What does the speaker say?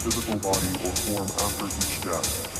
physical body or form after each death.